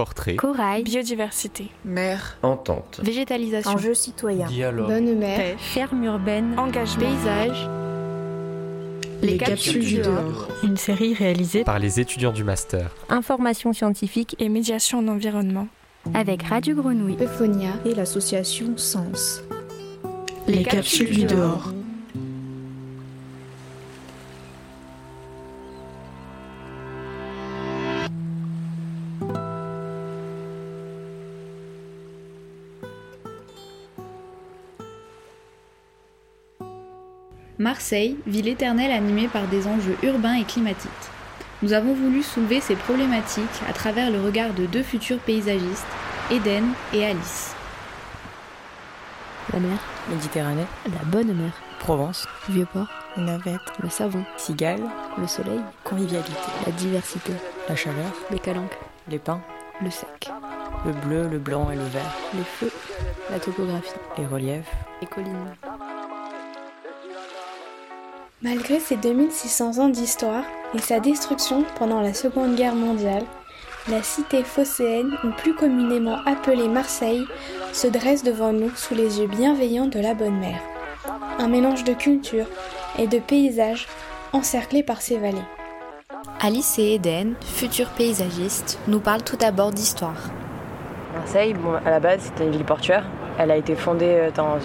portrait, corail, biodiversité, mer, entente, végétalisation, enjeux citoyens, dialogue, bonne mer, pêche, ferme urbaine, engagement, paysage. Les, capsules du dehors. Une série réalisée par les étudiants du master. Information scientifique. Et médiation en environnement. Avec Radio Grenouille, Euphonia. Et l'association Sens. Les, capsules du dehors. Marseille, ville éternelle animée par des enjeux urbains et climatiques. Nous avons voulu soulever ces problématiques à travers le regard de deux futurs paysagistes, Eden et Alice. La mer, Méditerranée, la bonne mer, Provence, Vieux-Port, Navette, le savon, Cigale, le soleil, convivialité, la diversité, la chaleur, les calanques, les pins, le sec, le bleu, le blanc et le vert, les feux, la topographie, les reliefs, les collines. Malgré ses 2600 ans d'histoire et sa destruction pendant la Seconde Guerre mondiale, la cité phocéenne, ou plus communément appelée Marseille, se dresse devant nous sous les yeux bienveillants de la bonne mère. Un mélange de culture et de paysages encerclés par ses vallées. Alice et Eden, futurs paysagistes, nous parlent tout d'abord d'histoire. Marseille, bon, à la base, c'était une ville portuaire. Elle a été fondée dans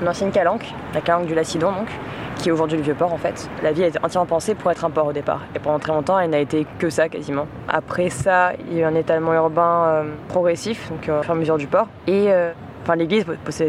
une ancienne calanque, la calanque du Lacidon donc, qui est aujourd'hui le vieux port en fait. La ville a été entièrement pensée pour être un port au départ. Et pendant très longtemps, elle n'a été que ça quasiment. Après ça, il y a eu un étalement urbain euh, progressif, donc euh, au fur et à mesure du port. Et euh, l'église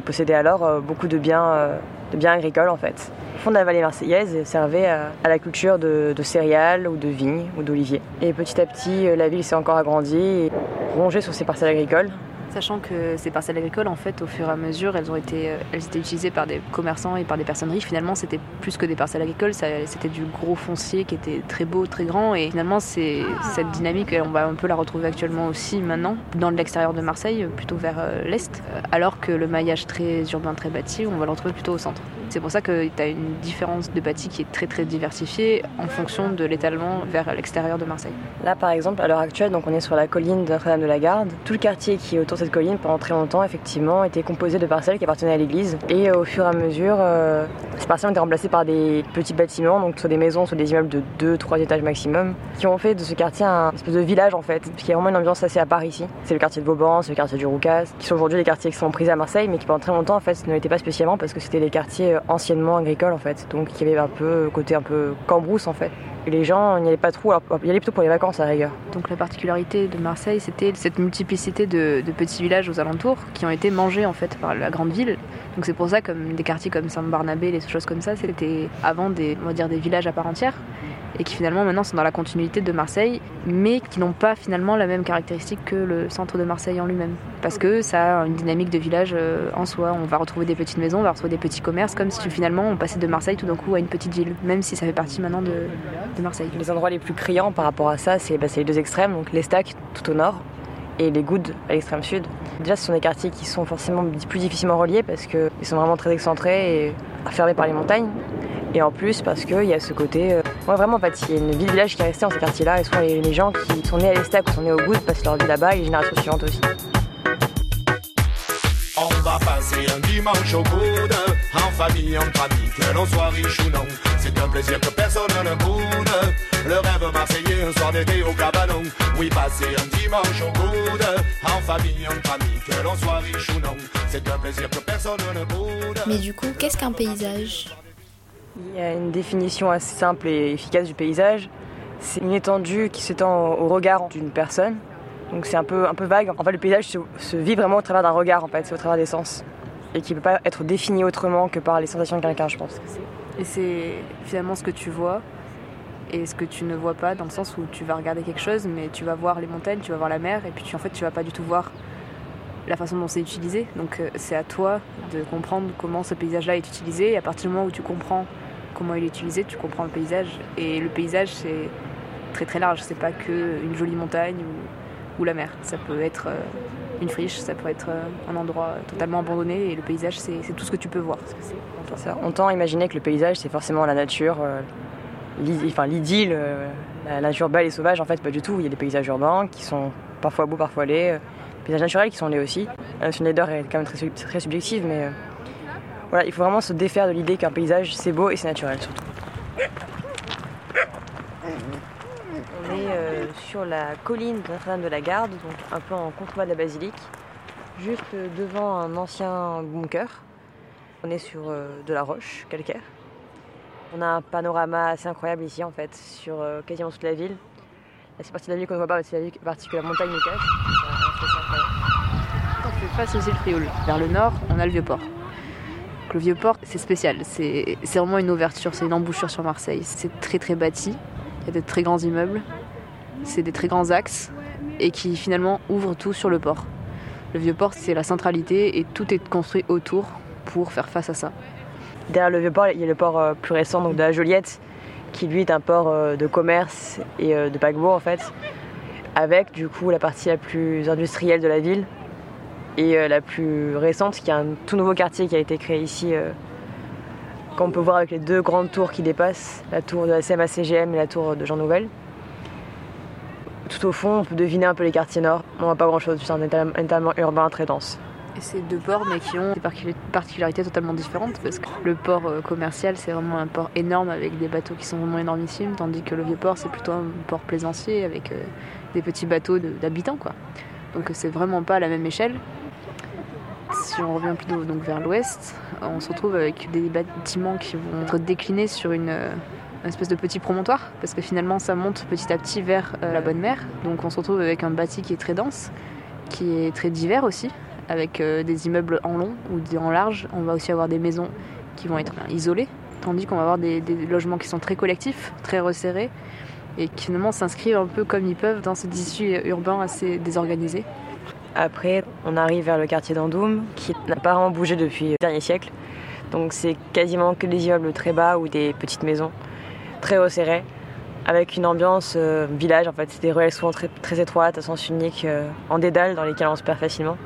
possédait, alors beaucoup de biens, de biens agricoles en fait. Le fond de la vallée marseillaise servait à, à la culture de, de, céréales ou de vignes ou d'oliviers. Et petit à petit, la ville s'est encore agrandie et rongée sur ses parcelles agricoles sachant que ces parcelles agricoles, en fait, au fur et à mesure, elles ont été, elles étaient utilisées par des commerçants et par des personnes riches. Finalement, c'était plus que des parcelles agricoles, c'était du gros foncier qui était très beau, très grand. Et finalement, c'est cette dynamique, on va un peu la retrouver actuellement aussi maintenant dans l'extérieur de Marseille, plutôt vers l'est, alors que le maillage très urbain, très bâti, on va le retrouver plutôt au centre. C'est pour ça que tu as une différence de bâti qui est très très diversifiée en fonction de l'étalement vers l'extérieur de Marseille. Là, par exemple, à l'heure actuelle, donc on est sur la colline de Notre-Dame de la Garde. Tout le quartier qui est autour cette colline pendant très longtemps effectivement était composé de parcelles qui appartenaient à l'église et au fur et à mesure euh, ces parcelles ont été remplacées par des petits bâtiments donc soit des maisons soit des immeubles de 2-3 étages maximum qui ont fait de ce quartier un espèce de village en fait y a vraiment une ambiance assez à part ici c'est le quartier de Vauban c'est le quartier du Roucas qui sont aujourd'hui des quartiers qui sont prisés à Marseille mais qui pendant très longtemps en fait ne l'étaient pas spécialement parce que c'était des quartiers anciennement agricoles en fait donc il y avait un peu côté un peu cambrousse en fait et les gens n'y allaient pas trop, alors, y allaient plutôt pour les vacances à rigueur. Donc la particularité de Marseille, c'était cette multiplicité de, petits villages aux alentours qui ont été mangés en fait par la grande ville. Donc c'est pour ça comme des quartiers comme Saint-Barnabé, des choses comme ça, c'était avant des, dire, des villages à part entière et qui finalement maintenant sont dans la continuité de Marseille, mais qui n'ont pas finalement la même caractéristique que le centre de Marseille en lui-même. Parce que ça a une dynamique de village en soi. On va retrouver des petites maisons, on va retrouver des petits commerces, comme si finalement on passait de Marseille tout d'un coup à une petite ville, même si ça fait partie maintenant de, Marseille. Les endroits les plus criants par rapport à ça, c'est bah, les deux extrêmes, donc l'Estac tout au nord et les Goudes à l'extrême sud. Déjà, ce sont des quartiers qui sont forcément plus difficilement reliés parce qu'ils sont vraiment très excentrés et fermés par les montagnes. Et en plus, parce qu'il y a ce côté. Euh, ouais, vraiment, en fait, il y a une ville-village qui est restée dans ces quartiers-là. Et souvent, les, les gens qui sont nés à l'Estac ou sont nés au Goud passent leur vie là-bas et les générations suivantes aussi. On va passer un dimanche au coude, en famille, entre amis, que l'on soit riche ou non. C'est un plaisir que personne ne boude. Le rêve marseillais, un soir d'été au cabanon. Oui, passer un dimanche au coude, en famille, entre amis, que l'on soit riche ou non. C'est un plaisir que personne ne boude. Mais du coup, qu'est-ce qu'un paysage? Il y a une définition assez simple et efficace du paysage. C'est une étendue qui s'étend au regard d'une personne. Donc c'est un peu, un peu vague. En fait, le paysage se, vit vraiment au travers d'un regard, en fait, c'est au travers des sens. Et qui ne peut pas être défini autrement que par les sensations de quelqu'un, je pense. Et c'est finalement ce que tu vois et ce que tu ne vois pas, dans le sens où tu vas regarder quelque chose, mais tu vas voir les montagnes, tu vas voir la mer, et puis tu, en fait, tu vas pas du tout voir la façon dont c'est utilisé. Donc c'est à toi de comprendre comment ce paysage-là est utilisé, à partir du moment où tu comprends comment il est utilisé, tu comprends le paysage. Et le paysage, c'est très très large, c'est pas que une jolie montagne ou, la mer. Ça peut être euh, une friche, ça peut être euh, un endroit totalement abandonné et le paysage c'est tout ce que tu peux voir. On tend à imaginer que le paysage c'est forcément la nature, euh, l'idylle, euh, la nature belle et sauvage. En fait, pas du tout. Il y a des paysages urbains qui sont parfois beaux, parfois laids. Paysages naturels qui sont laids aussi. La notion de laideur est quand même très, très subjective, mais voilà, il faut vraiment se défaire de l'idée qu'un paysage c'est beau et c'est naturel surtout. On est euh, sur la colline de Notre-Dame de la Garde, donc un peu en contrebas de la basilique, juste devant un ancien bunker. On est sur euh, de la roche calcaire. On a un panorama assez incroyable ici en fait, sur euh, quasiment toute la ville. C'est partie de la ville qu'on ne voit pas, c'est la partie que la montagne nous cache. On fait face aux îles Frioul, vers le nord, on a le vieux Le vieux port, c'est spécial. C'est vraiment une ouverture, c'est une embouchure sur Marseille. C'est très très bâti. Il y a de très grands immeubles. C'est des très grands axes et qui finalement ouvrent tout sur le port. Le vieux port, c'est la centralité et tout est construit autour pour faire face à ça. Derrière le vieux port, il y a le port euh, plus récent donc de la Joliette, qui lui est un port euh, de commerce et euh, de paquebot en fait, avec du coup la partie la plus industrielle de la ville, et euh, la plus récente, qui est un tout nouveau quartier qui a été créé ici, euh, qu'on peut voir avec les deux grandes tours qui dépassent, la tour de la CMA-CGM et la tour de Jean Nouvel. Tout au fond, on peut deviner un peu les quartiers nord. On voit pas grand-chose, c'est un étalement urbain très dense. Et c'est deux ports, mais qui ont des particularités totalement différentes, parce que le port euh, commercial, c'est vraiment un port énorme avec des bateaux qui sont vraiment énormissimes, tandis que le vieux port, c'est plutôt un port plaisancier avec des petits bateaux d'habitants, quoi. Donc c'est vraiment pas à la même échelle. Si on revient plutôt donc vers l'ouest, on se retrouve avec des bâtiments qui vont être déclinés sur une, une espèce de petit promontoire, parce que finalement ça monte petit à petit vers euh, la Bonne Mer. Donc on se retrouve avec un bâti qui est très dense, qui est très divers aussi, avec euh, des immeubles en long ou en large. On va aussi avoir des maisons qui vont être isolées, tandis qu'on va avoir des, des, logements qui sont très collectifs, très resserrés, et qui finalement s'inscrivent un peu comme ils peuvent dans ce tissu urbain assez désorganisé. Après, on arrive vers le quartier d'Andoum, qui n'a pas vraiment bougé depuis le dernier siècle. Donc c'est quasiment que des immeubles très bas ou des petites maisons très resserrées, avec une ambiance euh, village en fait. C'est des ruelles souvent très, étroites, à sens unique, euh, en dédale, dans lesquelles on se perd facilement.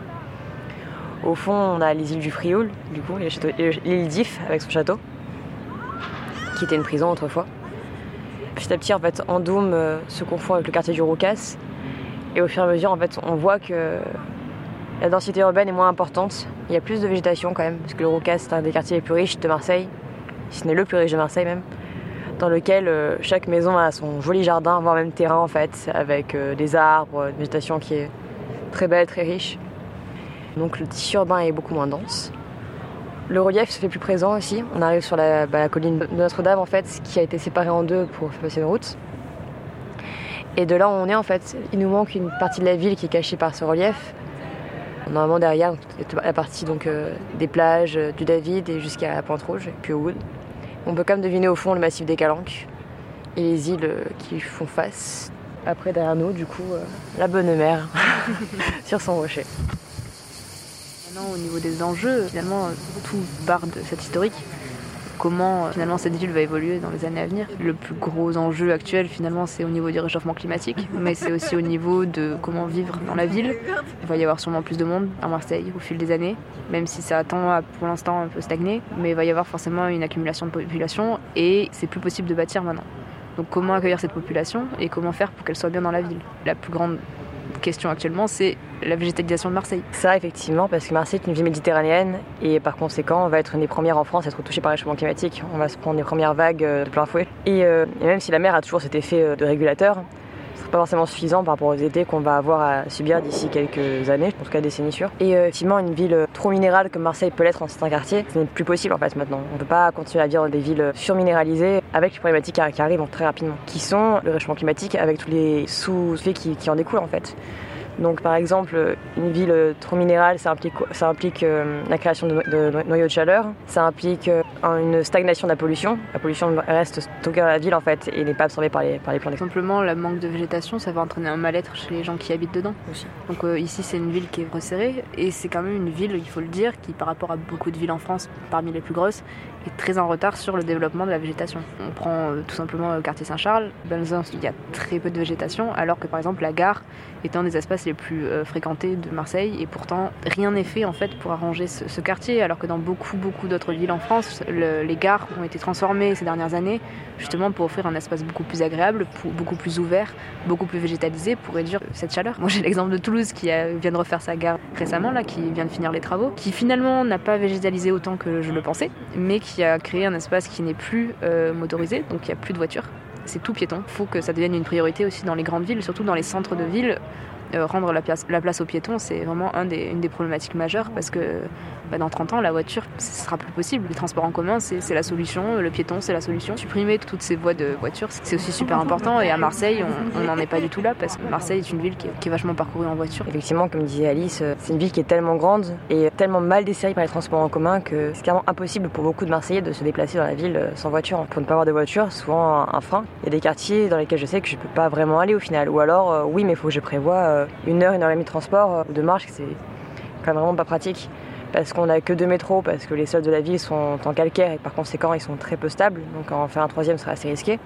Au fond, on a les îles du Frioul, du coup, l'île d'If avec son château, qui était une prison autrefois. Petit à petit, en fait, Andoum euh, se confond avec le quartier du Roucas, et au fur et à mesure, on voit que la densité urbaine est moins importante. Il y a plus de végétation quand même, parce que le Roucas, c'est un des quartiers les plus riches de Marseille, si ce n'est le plus riche de Marseille même, dans lequel euh, chaque maison a son joli jardin, voire même terrain en fait, avec euh, des arbres, une végétation qui est très belle, très riche. Donc le tissu urbain est beaucoup moins dense. Le relief se fait plus présent aussi. On arrive sur la, bah, colline de Notre-Dame en fait, qui a été séparée en deux pour faire passer une route. Et de là où on est en fait, il nous manque une partie de la ville qui est cachée par ce relief. Normalement derrière, la partie donc, euh, des plages, euh, du David et jusqu'à Pointe-Rouge, et puis au Wood. On peut quand même deviner au fond le massif des Calanques et les îles euh, qui font face. Après derrière nous, du coup, la bonne mer sur son rocher. Maintenant, au niveau des enjeux, finalement, tout part de cette historique comment finalement cette ville va évoluer dans les années à venir. Le plus gros enjeu actuel finalement c'est au niveau du réchauffement climatique, mais c'est aussi au niveau de comment vivre dans la ville. Il va y avoir sûrement plus de monde à Marseille au fil des années, même si ça attend à pour l'instant un peu stagner, mais il va y avoir forcément une accumulation de population et c'est plus possible de bâtir maintenant. Donc comment accueillir cette population et comment faire pour qu'elle soit bien dans la ville? La plus grande question actuellement, c'est la végétalisation de Marseille. Ça, effectivement, parce que Marseille est une ville méditerranéenne et par conséquent, on va être une des premières en France à être touchée par le réchauffement climatique. On va se prendre les premières vagues de plein fouet. Et, euh, et même si la mer a toujours cet effet de régulateur, ce sera pas forcément suffisant par rapport aux étés qu'on va avoir à subir d'ici quelques années, en tout cas décennies sûres. Et euh, effectivement, une ville trop minérale comme Marseille peut l'être en certains quartiers, ce n'est plus possible en fait maintenant. On ne peut pas continuer à vivre dans des villes surminéralisées avec les problématiques qui arrivent très rapidement, qui sont le réchauffement climatique avec tous les sous-effets qui en découlent en fait. Donc par exemple, une ville trop minérale, ça implique, ça implique euh, la création de, de, noyaux de chaleur, ça implique euh, une stagnation de la pollution. La pollution reste stockée dans la ville en fait et n'est pas absorbée par les, par les plantes. Simplement, le manque de végétation, ça va entraîner un mal-être chez les gens qui habitent dedans aussi. Donc euh, ici, c'est une ville qui est resserrée et c'est quand même une ville, il faut le dire, qui par rapport à beaucoup de villes en France, parmi les plus grosses, est très en retard sur le développement de la végétation. On prend euh, tout simplement le quartier Saint-Charles, dans il y a très peu de végétation, alors que par exemple la gare est un des espaces les plus euh, fréquentés de Marseille, et pourtant rien n'est fait en fait pour arranger ce, quartier, alors que dans beaucoup beaucoup d'autres villes en France, le, les gares ont été transformées ces dernières années justement pour offrir un espace beaucoup plus agréable, beaucoup plus ouvert, beaucoup plus végétalisé pour réduire cette chaleur. Moi j'ai l'exemple de Toulouse qui vient de refaire sa gare récemment, là, qui vient de finir les travaux, qui finalement n'a pas végétalisé autant que je le pensais, mais qui a créé un espace qui n'est plus euh, motorisé, donc il n'y a plus de voitures. C'est tout piéton. Il faut que ça devienne une priorité aussi dans les grandes villes, surtout dans les centres de ville. Euh, rendre la place, la place aux piétons, c'est vraiment une des problématiques majeures parce que bah, dans 30 ans, la voiture, ce sera plus possible. Les transports en commun, c'est la solution. Le piéton, c'est la solution. Supprimer toutes ces voies de voiture, c'est aussi super important. Et à Marseille, on n'en est pas du tout là parce que Marseille est une ville qui est, vachement parcourue en voiture. Effectivement, comme disait Alice, euh, c'est une ville qui est tellement grande et tellement mal desservie par les transports en commun que c'est carrément impossible pour beaucoup de Marseillais de se déplacer dans la ville euh, sans voiture. Pour ne pas avoir de voiture, souvent un, frein. Il y a des quartiers dans lesquels je sais que je peux pas vraiment aller au final. Ou alors, oui, mais il faut que je prévoie une heure, une heure et demie de transport ou de marche, c'est quand même vraiment pas pratique parce qu'on n'a que deux métros, parce que les sols de la ville sont en calcaire et par conséquent ils sont très peu stables, donc en faire un troisième serait assez risqué.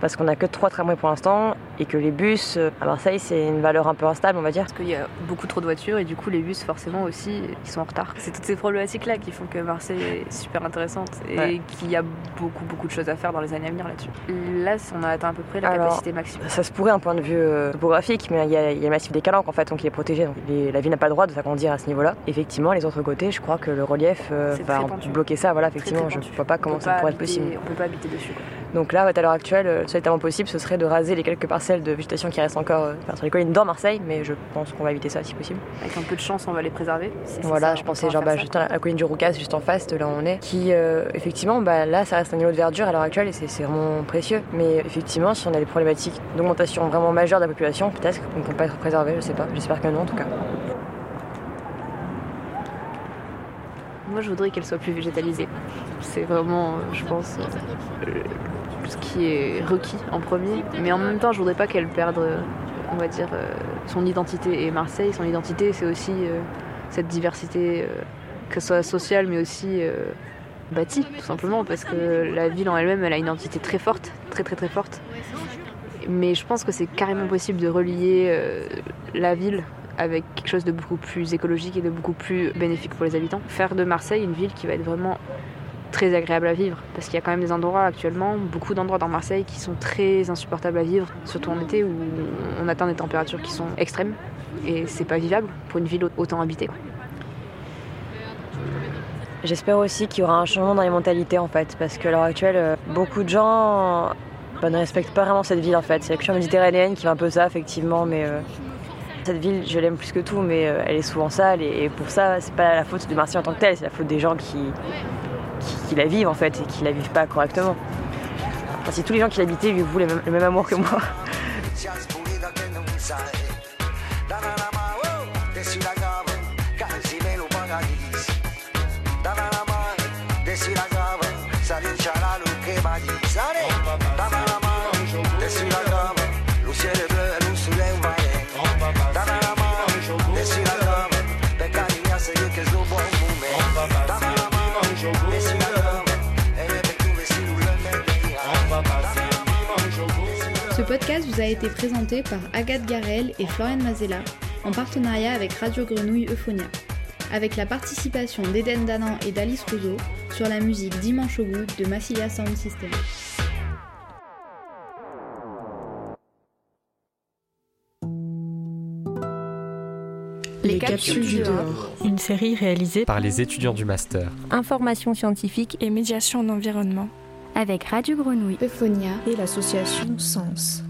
Parce qu'on n'a que trois tramways pour l'instant et que les bus à Marseille c'est une valeur un peu instable on va dire. Parce qu'il y a beaucoup trop de voitures et du coup les bus forcément aussi ils sont en retard. C'est toutes ces problématiques là qui font que Marseille est super intéressante et ouais. qu'il y a beaucoup beaucoup de choses à faire dans les années à venir là-dessus. Là on a atteint à peu près la Alors, capacité maximum. Ça se pourrait un point de vue euh, topographique mais il y, a, il y, a le massif des Calanques en fait donc il est protégé. Donc les, la ville n'a pas le droit de s'agrandir à ce niveau-là. Effectivement les autres côtés je crois que le relief euh, va bloquer ça. Voilà effectivement très, très je vois pas comment ça pourrait être possible. On peut pas habiter dessus. Quoi. Donc là, à l'heure actuelle, le seul possible, ce serait de raser les quelques parcelles de végétation qui restent encore enfin, sur les collines dans Marseille, mais je pense qu'on va éviter ça si possible. Avec un peu de chance, on va les préserver. Voilà, ça, je pensais genre bah, juste à la colline du Roucas, juste en face de là où on est, qui euh, effectivement, bah, là, ça reste un niveau de verdure à l'heure actuelle et c'est vraiment précieux. Mais effectivement, si on a des problématiques d'augmentation vraiment majeure de la population, peut-être qu'on ne peut pas être préservé, je sais pas. J'espère que non en tout cas. Moi, je voudrais qu'elle soit plus végétalisée. C'est vraiment, je pense, euh, ce qui est requis en premier. Mais en même temps, je voudrais pas qu'elle perde, on va dire, euh, son identité. Et Marseille, son identité, c'est aussi euh, cette diversité, euh, que ce soit sociale, mais aussi euh, bâtie, tout simplement, parce que la ville en elle-même, elle a une identité très forte, très très très forte. Mais je pense que c'est carrément possible de relier euh, la ville avec quelque chose de beaucoup plus écologique et de beaucoup plus bénéfique pour les habitants. Faire de Marseille une ville qui va être vraiment très agréable à vivre parce qu'il y a quand même des endroits actuellement, beaucoup d'endroits dans Marseille qui sont très insupportables à vivre, surtout en été où on atteint des températures qui sont extrêmes et c'est pas vivable pour une ville autant habitée. J'espère aussi qu'il y aura un changement dans les mentalités en fait parce qu'à l'heure actuelle, beaucoup de gens bah, ne respectent pas vraiment cette ville en fait. C'est la culture méditerranéenne qui fait un peu ça effectivement, mais euh, cette ville, je l'aime plus que tout, mais euh, elle est souvent sale et, pour ça, c'est pas la faute de Marseille en tant que telle, c'est la faute des gens qui, qui, la vivent en fait et qui la vivent pas correctement. Enfin, si tous les gens qui l'habitaient lui vouent le même, amour que moi. podcast vous a été présenté par Agathe Garel et Floriane Mazella en partenariat avec Radio Grenouille Euphonia, avec la participation d'Eden Danan et d'Alice Rousseau sur la musique Dimanche au bout de Massilia Sound System. Les capsules du dehors. Une série réalisée par les étudiants du master. Information scientifique et médiation en environnement. Avec Radio Grenouille, Euphonia et l'association Sens.